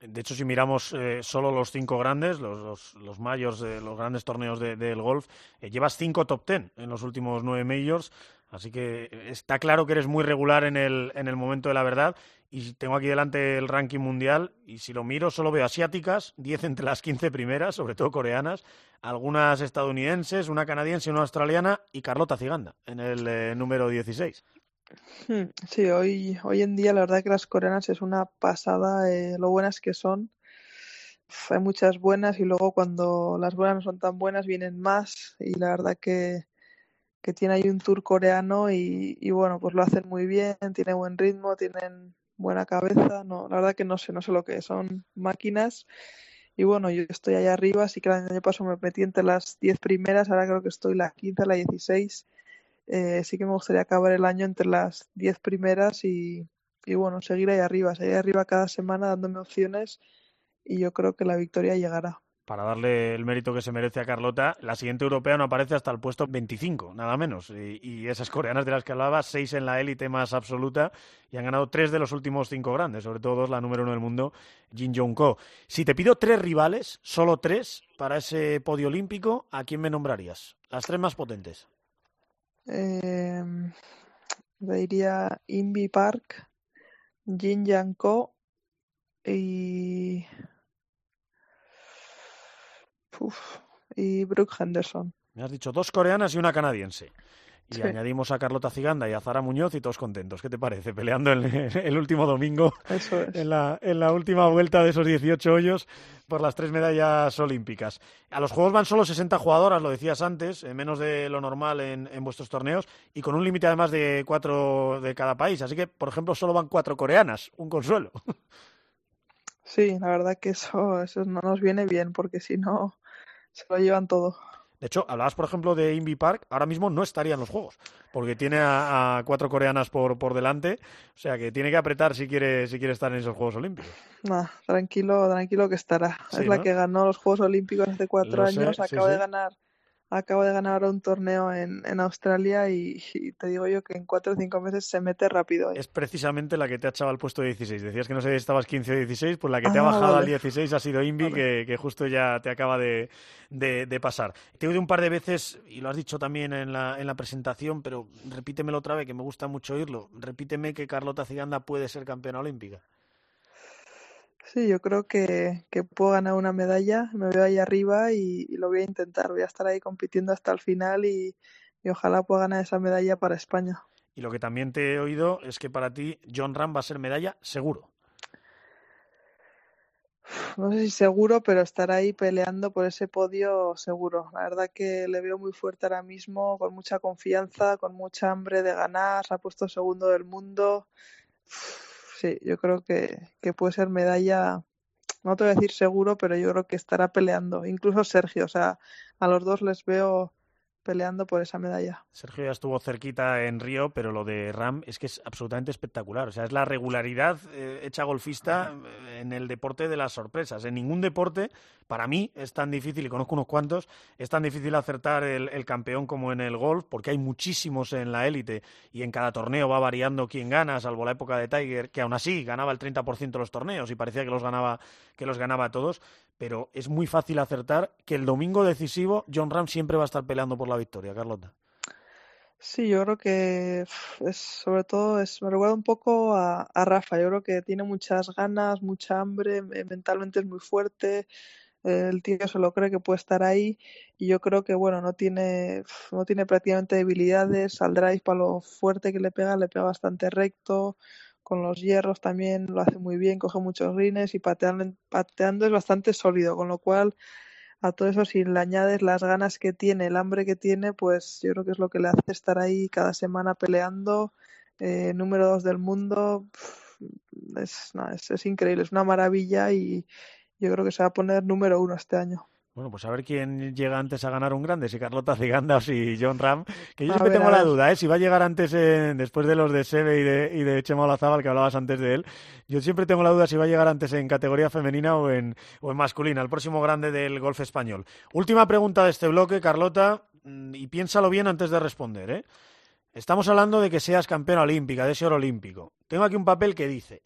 De hecho, si miramos eh, solo los cinco grandes, los, los, mayors, de los grandes torneos de- del golf, eh, llevas cinco top ten en los últimos nueve majors, así que está claro que eres muy regular en el, en el momento de la verdad. Y tengo aquí delante el ranking mundial, y si lo miro, solo veo asiáticas, 10 entre las 15 primeras, sobre todo coreanas, algunas estadounidenses, una canadiense, una australiana y Carlota Ciganda en el eh, número 16. Hmm, Sí, hoy, hoy en día la verdad que las coreanas es una pasada, eh, lo buenas que son. Hay muchas buenas y luego cuando las buenas no son tan buenas vienen más y la verdad que, que tiene ahí un tour coreano y, y bueno, pues lo hacen muy bien, tiene buen ritmo, tienen buena cabeza, no, la verdad que no sé, no sé lo que es, son máquinas y bueno, yo estoy allá arriba, así que el año pasado me metí entre las 10 primeras, ahora creo que estoy la 15, la 16 eh, sí que me gustaría acabar el año entre las 10 primeras y, y bueno, seguir ahí arriba, seguir ahí arriba cada semana dándome opciones y yo creo que la victoria llegará. Para darle el mérito que se merece a Carlota, la siguiente europea no aparece hasta el puesto 25, nada menos. Y, esas coreanas de las que hablaba, seis en la élite más absoluta y han ganado tres de los últimos cinco grandes, sobre todo dos, la número uno del mundo, Jin Jong-ko. Si te pido tres rivales, solo tres, para ese podio olímpico, ¿a quién me nombrarías? Las tres más potentes. Eh, diría Invi Park, Jin Yang Ko y, uf, y Brooke Henderson. Me has dicho dos coreanas y una canadiense. Y Sí. añadimos a Carlota Ciganda y a Zara Muñoz y todos contentos. ¿Qué te parece? Peleando el, el último domingo Eso es. en la, en la última vuelta de esos 18 hoyos por las tres medallas olímpicas. A los Juegos van solo 60 jugadoras, lo decías antes, menos de lo normal en, en vuestros torneos, y con un límite además de cuatro de cada país. Así que, por ejemplo, solo van cuatro coreanas, un consuelo. Sí, la verdad que eso, eso no nos viene bien porque si no se lo llevan todo. De hecho, hablabas, por ejemplo, de Invi Park, ahora mismo no estaría en los Juegos, porque tiene a, a cuatro coreanas por, por delante, o sea que tiene que apretar si quiere, si quiere estar en esos Juegos Olímpicos. Nah, tranquilo, tranquilo que estará. Sí, es la que ganó los Juegos Olímpicos hace cuatro Lo años, acaba sí. de ganar acabo de ganar un torneo en, en Australia y, y, te digo yo que en cuatro o cinco meses se mete rápido. Es precisamente la que te ha echado al puesto de 16. Decías que no sé si estabas 15 o 16, pues la que te ha bajado vale. al 16 ha sido Invi, vale. que, que, justo ya te acaba de, de, de, pasar. Te he oído un par de veces, y lo has dicho también en la, en la presentación, pero repítemelo otra vez, que me gusta mucho oírlo. Repíteme que Carlota Ciganda puede ser campeona olímpica. Sí, yo creo que, que, puedo ganar una medalla, me veo ahí arriba y, y, lo voy a intentar, voy a estar ahí compitiendo hasta el final y, y, ojalá pueda ganar esa medalla para España. Y lo que también te he oído es que para ti John Ram va a ser medalla seguro. No sé si seguro, pero estar ahí peleando por ese podio seguro. La verdad que le veo muy fuerte ahora mismo, con mucha confianza, con mucha hambre de ganar, se ha puesto segundo del mundo sí, yo creo que, que puede ser medalla, no te voy a decir seguro, pero yo creo que estará peleando. Incluso Sergio, o sea, a los dos les veo peleando por esa medalla. Sergio ya estuvo cerquita en Río, pero lo de Ram es que es absolutamente espectacular. O sea, es la regularidad eh, hecha golfista en el deporte de las sorpresas. En ningún deporte, para mí, es tan difícil, y conozco unos cuantos, es tan difícil acertar el, el campeón como en el golf, porque hay muchísimos en la élite y en cada torneo va variando quién gana, salvo la época de Tiger, que aún así ganaba el 30% de los torneos y parecía que los ganaba, que los ganaba a todos pero es muy fácil acertar que el domingo decisivo John Ram siempre va a estar peleando por la victoria, Carlota. Sí, yo creo que es, sobre todo es, me recuerda un poco a, Rafa. Yo creo que tiene muchas ganas, mucha hambre, mentalmente es muy fuerte. El tío se lo cree que puede estar ahí y yo creo que bueno no tiene no tiene prácticamente debilidades. Al drive para lo fuerte que le pega le pega bastante recto con los hierros también lo hace muy bien, coge muchos rines y pateando, pateando es bastante sólido, con lo cual a todo eso si le añades las ganas que tiene, el hambre que tiene, pues yo creo que es lo que le hace estar ahí cada semana peleando, eh, número dos del mundo, es, es increíble, es una maravilla y yo creo que se va a poner número uno este año. Bueno, pues a ver quién llega antes a ganar un grande, si Carlota Ciganda o si John Ram, que yo a siempre ver, tengo la duda, ¿eh? si va a llegar antes, eh, después de los de Sebe y de, y de Chema Olazábal, que hablabas antes de él, yo siempre tengo la duda si va a llegar antes en categoría femenina o en, o en masculina, el próximo grande del golf español. Última pregunta de este bloque, Carlota, mm, y piénsalo bien antes de responder, ¿eh? Estamos hablando de que seas campeona olímpica, de ese oro olímpico. Tengo aquí un papel que dice,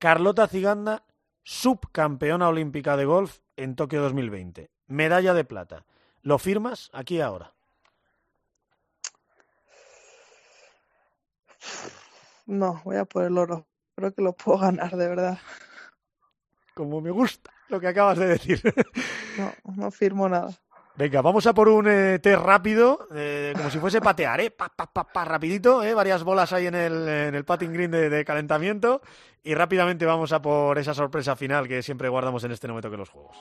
Carlota Ciganda, subcampeona olímpica de golf en Tokio 2020 medalla de plata. ¿Lo firmas aquí ahora? No, voy a por el oro. Creo que lo puedo ganar, de verdad. Como me gusta lo que acabas de decir. No, no firmo nada. Venga, vamos a por un eh, test rápido, eh, como si fuese patear, ¿eh? Pa, pa, pa, pa rapidito, ¿eh? Varias bolas ahí en el, en el patting green de, de, calentamiento y rápidamente vamos a por esa sorpresa final que siempre guardamos en este No me toque los juegos.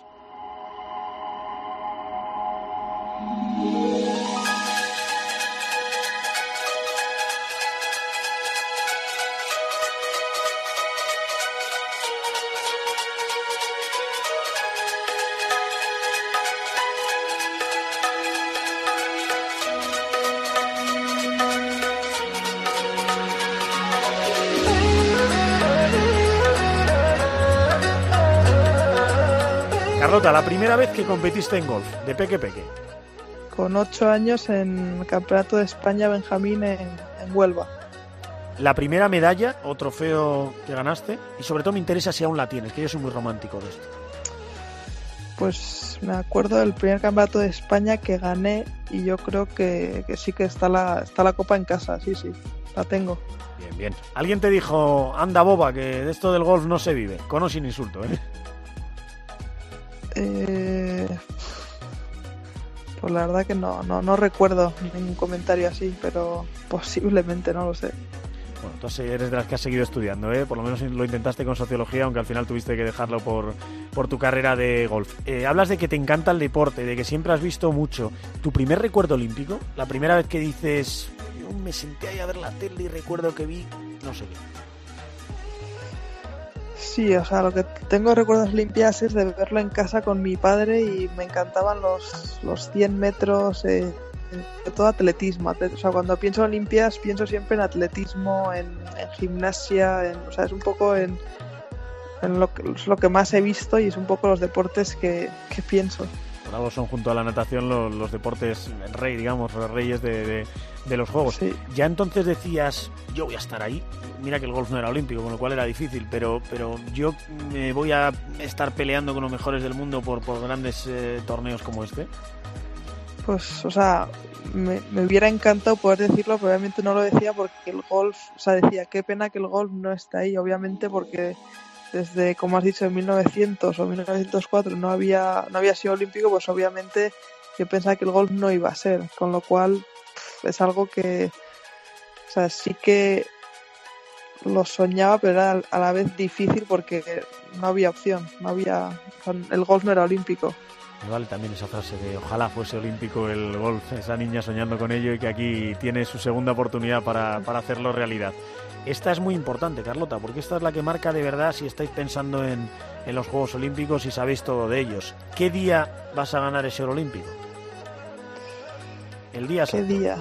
La primera vez que competiste en golf, de peque peque. Con ocho años en el Campeonato de España Benjamín en, en, Huelva. La primera medalla o trofeo que ganaste, y sobre todo me interesa si aún la tienes, que yo soy muy romántico de esto. Pues me acuerdo del primer campeonato de España que gané y yo creo que, que sí que está la, está la copa en casa, sí, sí, la tengo. Bien, bien. Alguien te dijo, anda boba, que de esto del golf no se vive, con o sin insulto, ¿eh? Eh, pues la verdad que no, no, no recuerdo ningún comentario así, pero posiblemente, no lo sé. Bueno, entonces eres de las que has seguido estudiando, ¿eh? Por lo menos lo intentaste con sociología, aunque al final tuviste que dejarlo por, por tu carrera de golf. Eh, hablas de que te encanta el deporte, de que siempre has visto mucho. ¿Tu primer recuerdo olímpico? La primera vez que dices, yo me senté ahí a ver la tele y recuerdo que vi, no sé qué. Sí, o sea, lo que tengo recuerdos limpias es de verlo en casa con mi padre y me encantaban los, los 100 metros, eh, todo atletismo. O sea, cuando pienso en Olimpias pienso siempre en atletismo, en, gimnasia, en, o sea, es un poco en, en lo, que, lo que más he visto y es un poco los deportes que, que pienso. Por algo son junto a la natación los, los deportes el rey, digamos, los reyes de, de- de los juegos. Sí. Ya entonces decías, yo voy a estar ahí. Mira que el golf no era olímpico, con lo cual era difícil, pero, pero yo me voy a estar peleando con los mejores del mundo por, por grandes eh, torneos como este. Pues, o sea, me, me hubiera encantado poder decirlo, pero obviamente no lo decía porque el golf, o sea, decía, qué pena que el golf no está ahí, obviamente porque desde, como has dicho, en 1900 o 1904 no había, no había sido olímpico, pues obviamente yo pensaba que el golf no iba a ser, con lo cual es algo que, o sea, sí que lo soñaba, pero era a la vez difícil porque no había opción, no había, el golf no era olímpico. Vale también esa frase de ojalá fuese olímpico el golf, esa niña soñando con ello y que aquí tiene su segunda oportunidad para, para hacerlo realidad. Esta es muy importante, Carlota, porque esta es la que marca de verdad si estáis pensando en, en los Juegos Olímpicos y sabéis todo de ellos. ¿Qué día vas a ganar ese oro olímpico? El día ¿Qué día?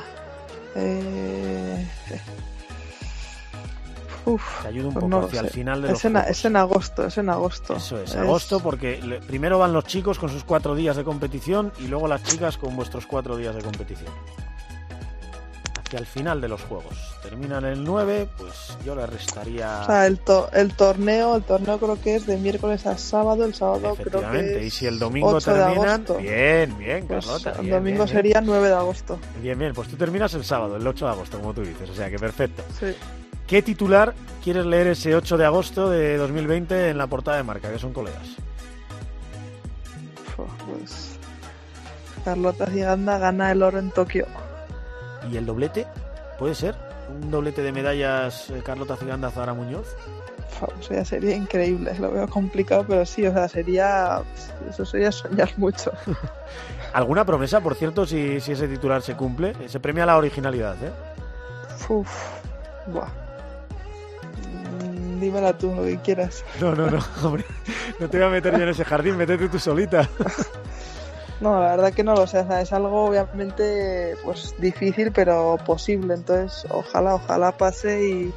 Eh... Uf, Te ayudo un pues poco no hacia el final de los es, en, Juegos. es en agosto, es en agosto. Eso es, agosto, porque primero van los chicos con sus cuatro días de competición y luego las chicas con vuestros cuatro días de competición. Hacia el final de los juegos. Terminan el 9, pues yo le restaría. O sea, el, to- el torneo, el torneo creo que es de miércoles a sábado, el sábado creo que y si el domingo 8 de terminan. agosto. Bien, bien, Pues Carlota. el bien, domingo bien, sería 9 de agosto. Bien. bien, bien, pues tú terminas el sábado, el 8 de agosto, como tú dices, o sea que perfecto. Sí. ¿Qué titular quieres leer ese 8 de agosto de 2020 en la portada de marca, que son colegas? Pues Carlota Ciganda gana el oro en Tokio. ¿Y el doblete? ¿Puede ser? ¿Un doblete de medallas eh, Carlota Ciganda Zara Muñoz? O sea, sería increíble, lo veo complicado, pero sí, o sea, sería eso sería soñar mucho. ¿Alguna promesa, por cierto, si, si ese titular se cumple? Se premia la originalidad, ¿eh? Uf, buah. Mm, Dímela tú, lo que quieras. No, no, no, hombre. No te voy a meter yo en ese jardín, métete tú solita. No, la verdad que no lo sé, es algo obviamente pues difícil pero posible, entonces ojalá, ojalá pase y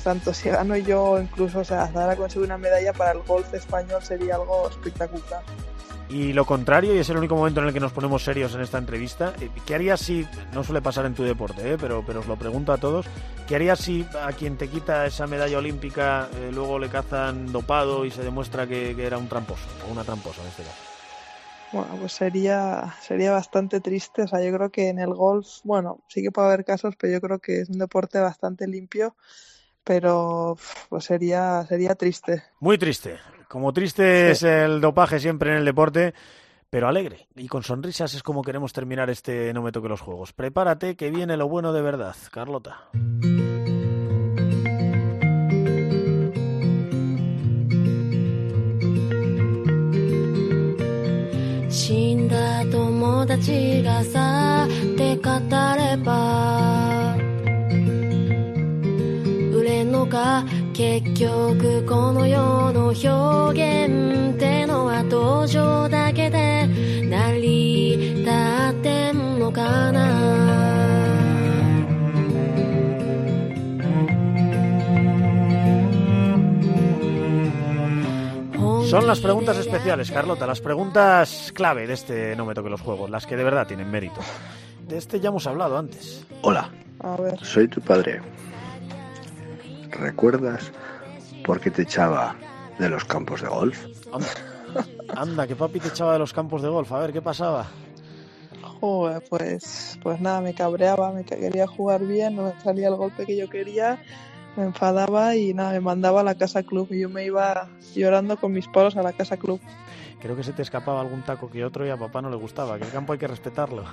tanto si gano yo incluso, o sea, Zara consigue una medalla para el golf español sería algo espectacular. Y lo contrario, y es el único momento en el que nos ponemos serios en esta entrevista, eh, ¿qué harías si, no suele pasar en tu deporte, eh, pero, pero os lo pregunto a todos, ¿qué harías si a quien te quita esa medalla olímpica eh, luego le cazan dopado y se demuestra que, que era un tramposo, o una tramposa en este caso? Bueno, pues sería, sería bastante triste, o sea, yo creo que en el golf, bueno, sí que puede haber casos, pero yo creo que es un deporte bastante limpio, pero pues sería, sería triste. Muy triste. Como triste es el dopaje siempre en el deporte, pero alegre. Y con sonrisas es como queremos terminar este No me toque los juegos. Prepárate que viene lo bueno de verdad, Carlota. 友達がさって語れば売れんのか結局この世の表現ってのは登場だけで成り Son las preguntas especiales, Carlota, las preguntas clave de este No me toque los juegos, las que de verdad tienen mérito. De este ya hemos hablado antes. Hola, A ver, soy tu padre. ¿Recuerdas por qué te echaba de los campos de golf? Anda, anda, que papi te echaba de los campos de golf. A ver, ¿qué pasaba? joder, pues, pues nada, me cabreaba, me quería jugar bien, no me salía el golpe que yo quería, me enfadaba y nada, me mandaba a la casa club y yo me iba llorando con mis palos a la casa club. Creo que se te escapaba algún taco que otro y a papá no le gustaba, que el campo hay que respetarlo.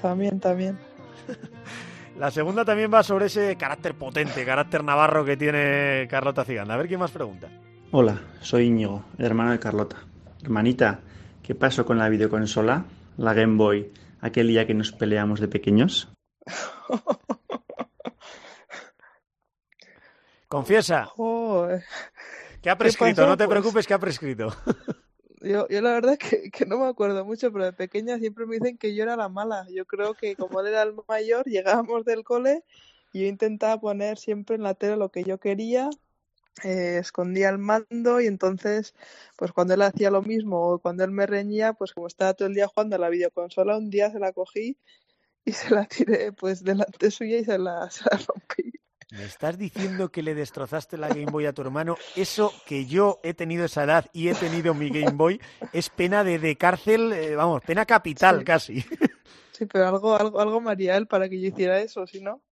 También, también. La segunda también va sobre ese carácter potente, carácter navarro que tiene Carlota Ciganda. A ver quién más pregunta. Hola, soy Íñigo, el hermano de Carlota. Hermanita, ¿qué pasó con la videoconsola, la Game Boy, aquel día que nos peleamos de pequeños? Confiesa, que ha prescrito, pasó? no te Pues- preocupes que ha prescrito. Yo, yo la verdad que, que no me acuerdo mucho, pero de pequeña siempre me dicen que yo era la mala. Yo creo que como él era el mayor, llegábamos del cole y yo intentaba poner siempre en la tele lo que yo quería eh, escondía el mando y entonces, pues cuando él hacía lo mismo o cuando él me reñía, pues como estaba todo el día jugando a la videoconsola, un día se la cogí y se la tiré pues delante suya y se la, se la rompí. ¿Me estás diciendo que le destrozaste la Game Boy a tu hermano? Eso que yo he tenido esa edad y he tenido mi Game Boy es pena de, de cárcel, eh, vamos, pena capital Sí. casi. Sí, pero algo, algo, algo él para que yo hiciera eso, si no.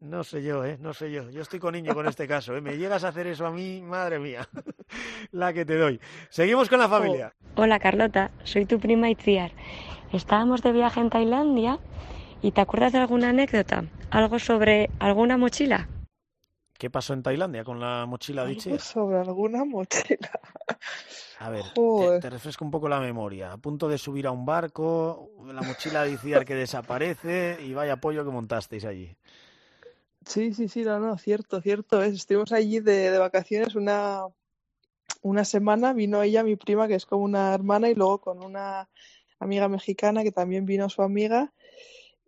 No sé yo, ¿eh? No sé yo. Yo estoy con niño con este caso, ¿eh? Me llegas a hacer eso a mí, madre mía. La que te doy. Seguimos con la familia. Hola Carlota, soy tu prima Itziar. Estábamos de viaje en Tailandia y ¿te acuerdas de alguna anécdota? ¿Algo sobre alguna mochila? ¿Qué pasó en Tailandia con la mochila Itziar? sobre alguna mochila. A ver, te, te refresco un poco la memoria. A punto de subir a un barco, la mochila de Itziar que desaparece y vaya pollo que montasteis allí. Sí, sí, sí, no, no, cierto, cierto es. Estuvimos allí de, de vacaciones una, una semana, vino ella, mi prima, que es como una hermana, y luego con una amiga mexicana que también vino su amiga,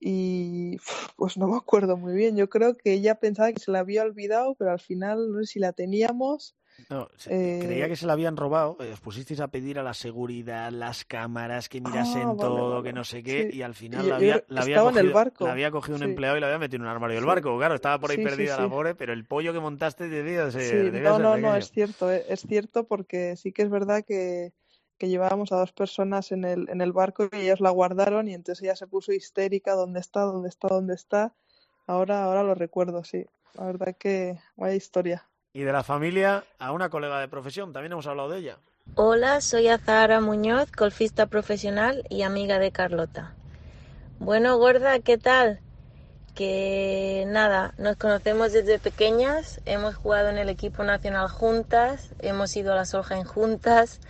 y pues no me acuerdo muy bien. Yo creo que ella pensaba que se la había olvidado, pero al final no sé si la teníamos. No, se- Eh, creía que se la habían robado. eh, Os pusisteis a pedir a la seguridad, las cámaras, que mirasen Ah, vale, todo, vale. que no sé qué, Sí. y al final Y la había, la había estaba en el cogido, barco. la había cogido un Sí. empleado y la había metido en un armario del Sí. barco. Claro, estaba por ahí perdida la pobre, pero el pollo que montaste debía ser, Sí, debía no, ser no, no, pequeño. es cierto, eh, es cierto porque sí que es verdad que, que llevábamos a dos personas en el, en el barco y ellas la guardaron y entonces ella se puso histérica, ¿dónde está? ¿Dónde está? ¿Dónde está? Ahora, ahora lo recuerdo, sí. La verdad que vaya historia. Y de la familia a una colega de profesión, también hemos hablado de ella. Hola, soy Azahara Muñoz, golfista profesional y amiga de Carlota. Bueno, gorda, ¿qué tal? Que nada, nos conocemos desde pequeñas, hemos jugado en el equipo nacional juntas, hemos ido a la Solheim juntas,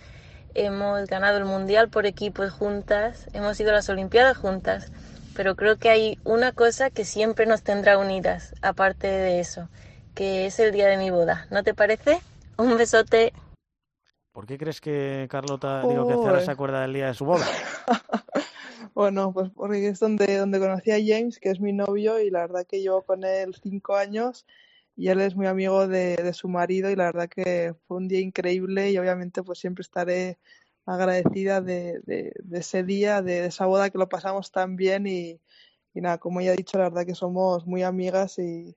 hemos ganado el mundial por equipos juntas, hemos ido a las Olimpiadas juntas, pero creo que hay una cosa que siempre nos tendrá unidas, aparte de eso, que es el día de mi boda. ¿No te parece? Un besote. ¿Por qué crees que Carlota, digo que Zara se acuerda del día de su boda? Bueno, pues porque es donde, donde conocí a James, que es mi novio, y la verdad que llevo con él cinco años y él es muy amigo de, de su marido y la verdad que fue un día increíble y obviamente pues siempre estaré agradecida de, de- de ese día, de, esa boda que lo pasamos tan bien y, y nada, como ya he dicho, la verdad que somos muy amigas y,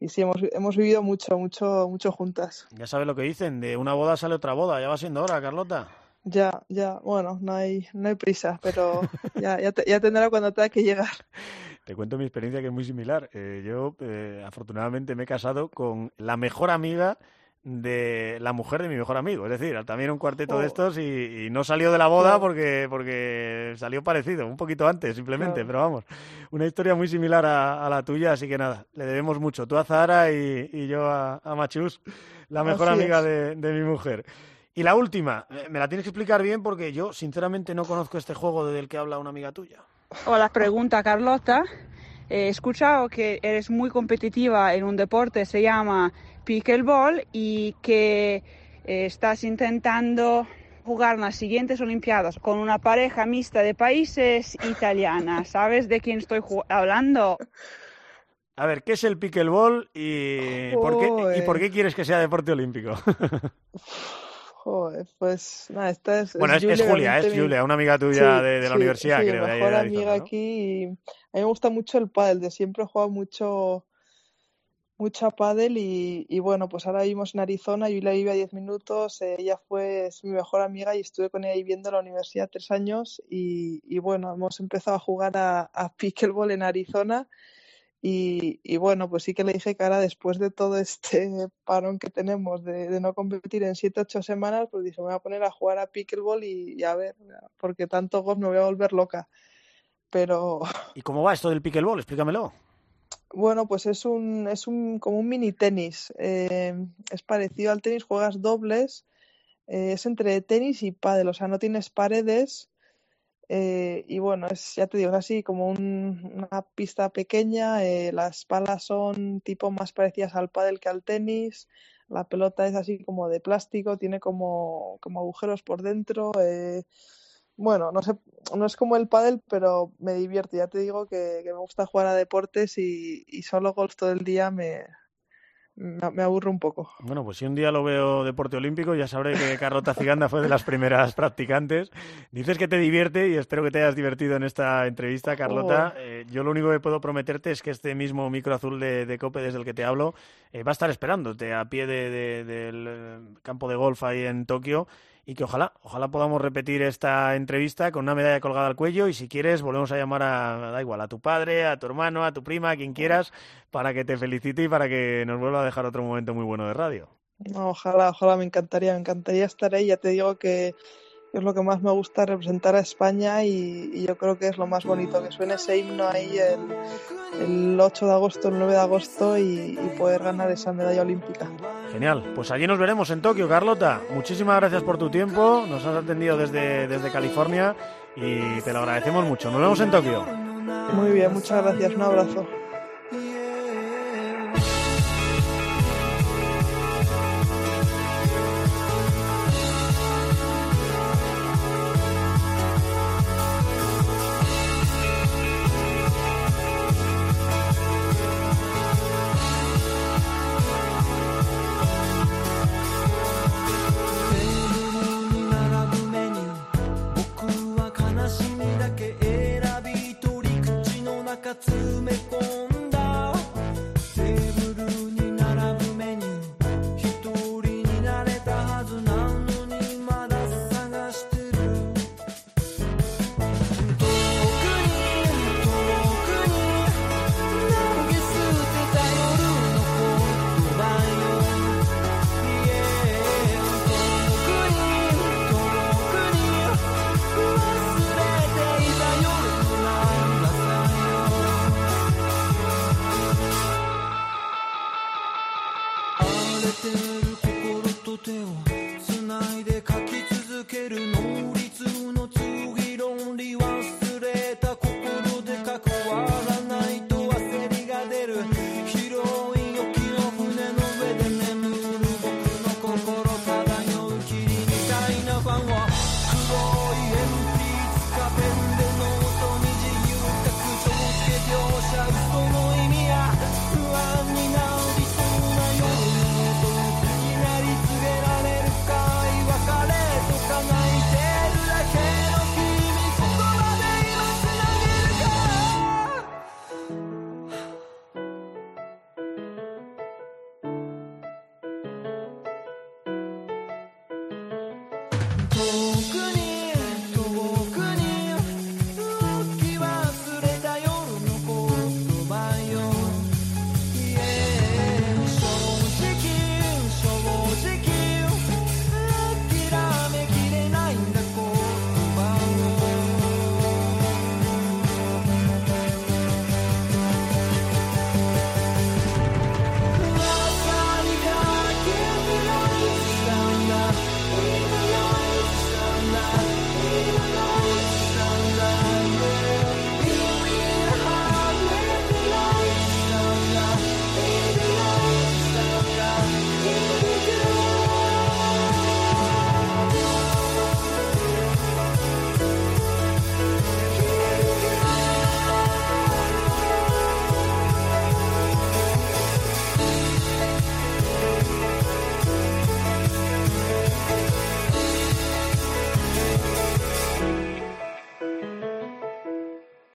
y sí, hemos, hemos vivido mucho, mucho, mucho juntas. Ya sabes lo que dicen, de una boda sale otra boda, ya va siendo hora, Carlota. Ya, ya, bueno, no hay, no hay prisa, pero ya, ya, te- ya tendrá cuando tenga que llegar. Te cuento mi experiencia que es muy similar. Eh, yo, eh, afortunadamente, me he casado con la mejor amiga de la mujer de mi mejor amigo. Es decir, también un cuarteto de Oh. estos y, y no salió de la boda porque, porque salió parecido, un poquito antes simplemente, pero vamos, una historia muy similar a, a la tuya, así que nada, le debemos mucho. Tú a Zahara y, y yo a, a Machus, la mejor Así amiga de, de mi mujer. Y la última, me la tienes que explicar bien porque yo sinceramente no conozco este juego del que habla una amiga tuya. Hola, pregunta Carlota. He escuchado que eres muy competitiva en un deporte, se llama pickleball, y que eh, estás intentando jugar en las siguientes Olimpiadas con una pareja mixta de países italiana. ¿Sabes de quién estoy hablando? A ver, ¿qué es el pickleball y por qué, y por qué quieres que sea deporte olímpico? Joder, pues nada, esta es, bueno, es, es Julia, Julia, es mi- Julia, una amiga tuya Sí, de, de la sí, universidad, sí, creo. de ahí mejor de amiga Arizona, ¿no? aquí. y a mí me gusta mucho el pádel, de siempre he jugado mucho, mucho a pádel y, y bueno, pues ahora vivimos en Arizona, yo la viví a 10 minutos, eh, ella fue es mi mejor amiga y estuve con ella viviendo en la universidad tres años y, y bueno, hemos empezado a jugar a, a pickleball en Arizona y, y bueno, pues sí que le dije que ahora después de todo este parón que tenemos de, de no competir en 7-8 semanas, pues dije, me voy a poner a jugar a pickleball y, y a ver, porque tanto golf me voy a volver loca. Pero ¿Y cómo va esto del pickleball? Explícamelo. bueno, pues es un, es un como un mini tenis. eh, es parecido al tenis, juegas dobles, eh, es entre tenis y pádel, o sea, no tienes paredes. Eh, y bueno, es, ya te digo, es así como un- una pista pequeña, eh, las palas son tipo más parecidas al pádel que al tenis, la pelota es así como de plástico, tiene como, como agujeros por dentro, eh, bueno, no sé, no es como el pádel, pero me divierte, ya te digo que, me gusta jugar a deportes y, y solo golf todo el día me, me, aburre un poco. Bueno, pues si un día lo veo deporte olímpico, ya sabré que Carlota Ciganda fue de las primeras practicantes. Dices que te divierte y espero que te hayas divertido en esta entrevista, Carlota. Oh. Eh, yo lo único que puedo prometerte es que este mismo micro azul de, de Cope desde el que te hablo eh, va a estar esperándote a pie de- de- del campo de golf ahí en Tokio y que ojalá, ojalá podamos repetir esta entrevista con una medalla colgada al cuello y si quieres volvemos a llamar a, da igual, a tu padre, a tu hermano, a tu prima, a quien quieras, para que te felicite y para que nos vuelva a dejar otro momento muy bueno de radio. No, ojalá, ojalá, me encantaría, me encantaría estar ahí. Ya te digo que es lo que más me gusta representar a España y, y yo creo que es lo más bonito, que suene ese himno ahí el, el 8 de agosto, el 9 de agosto y, y poder ganar esa medalla olímpica. Genial, pues allí nos veremos en Tokio, Carlota. Muchísimas gracias por tu tiempo, nos has atendido desde, desde California y te lo agradecemos mucho. Nos vemos en Tokio. Muy bien, muchas gracias, un abrazo.